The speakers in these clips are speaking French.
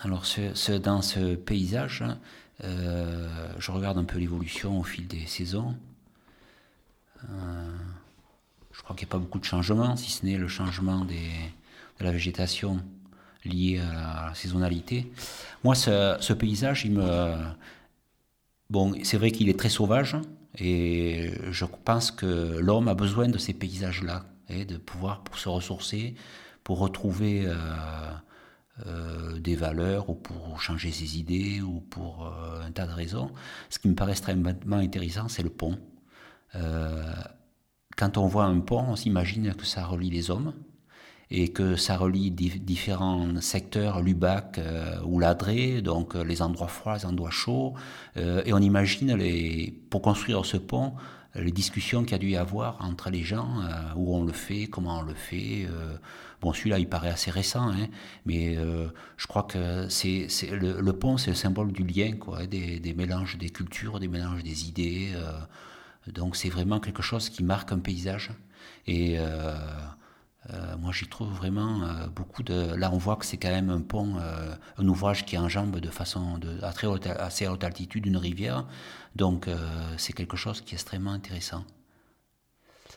Alors dans ce paysage, euh, je regarde un peu l'évolution au fil des saisons. Euh, je crois qu'il n'y a pas beaucoup de changements, si ce n'est le changement de la végétation lié à la saisonnalité. Moi, ce, paysage, il me... Bon, c'est vrai qu'il est très sauvage, et je pense que l'homme a besoin de ces paysages-là, et de pouvoir pour se ressourcer, pour retrouver euh, euh, des valeurs ou pour changer ses idées ou pour euh, un tas de raisons. Ce qui me paraît extrêmement intéressant, c'est le pont. quand on voit un pont, on s'imagine que ça relie les hommes et que ça relie différents secteurs, Lubac ou Ladré, donc les endroits froids, les endroits chauds, et on imagine les, pour construire ce pont les discussions qu'il y a dû y avoir entre les gens, où on le fait, comment on le fait, Bon, celui-là, il paraît assez récent, hein, mais euh, je crois que c'est, le, le, pont, c'est le symbole du lien, quoi, des, des, mélanges des cultures, des mélanges des idées. Euh, donc, c'est vraiment quelque chose qui marque un paysage. Et euh, moi, j'y trouve vraiment beaucoup de. Là, on voit que c'est quand même un pont, un ouvrage qui enjambe de façon à très haute, assez haute altitude une rivière. Donc, c'est quelque chose qui est extrêmement intéressant.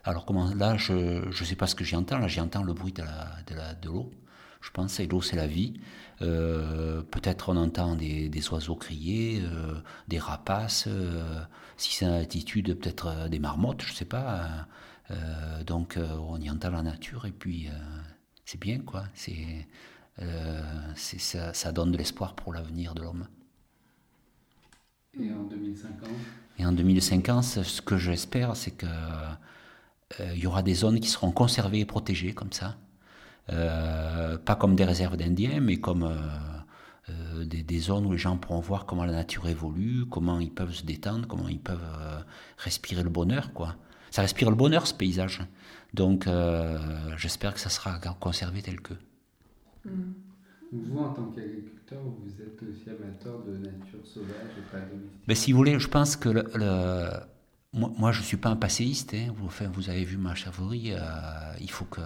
Alors comment là, je ne sais pas ce que j'entends. Là, j'entends le bruit de la de l'eau. Je pense que l'eau, c'est la vie. Euh, peut-être on entend des, oiseaux crier, euh, des rapaces. Euh, si c'est à altitude, peut-être des marmottes, je ne sais pas. Donc on y entend la nature et puis c'est bien quoi. C'est ça, ça donne de l'espoir pour l'avenir de l'homme. Et en 2050 Et en 2050, ce que j'espère, c'est que euh, il y aura des zones qui seront conservées et protégées comme ça. Euh, pas comme des réserves d'Indiens, mais comme euh, des, zones où les gens pourront voir comment la nature évolue, comment ils peuvent se détendre, comment ils peuvent respirer le bonheur. quoi. Ça respire le bonheur, ce paysage. Donc j'espère que ça sera conservé tel que. Mm. Vous, en tant qu'agriculteur, vous êtes aussi amateur de nature sauvage et pas domestique ben, Si vous voulez, je pense que le moi, je ne suis pas un passéiste. Hein. Vous, avez vu ma chavorie. Euh, il faut que,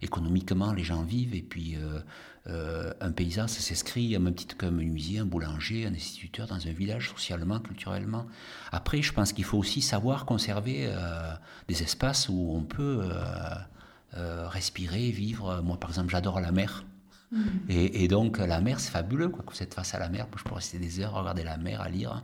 économiquement, les gens vivent. Et puis, euh, euh, un paysan, ça s'inscrit, même titre qu'un menuisier, un boulanger, un instituteur dans un village, socialement, culturellement. Après, je pense qu'il faut aussi savoir conserver des espaces où on peut respirer, vivre. Moi, par exemple, j'adore la mer. Mmh. Et, donc, la mer, c'est fabuleux, quoi, que vous êtes face à la mer. je pourrais rester des heures, regarder la mer, à lire.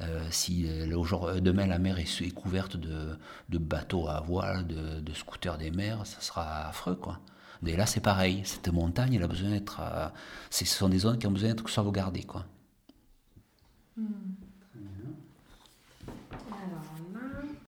Euh, si euh, euh, demain la mer est, couverte de, bateaux à voile, de, scooters des mers, ça sera affreux, quoi. Et là, c'est pareil. Cette montagne, elle a besoin d'être. ce sont des zones qui ont besoin d'être sauvegardées, quoi.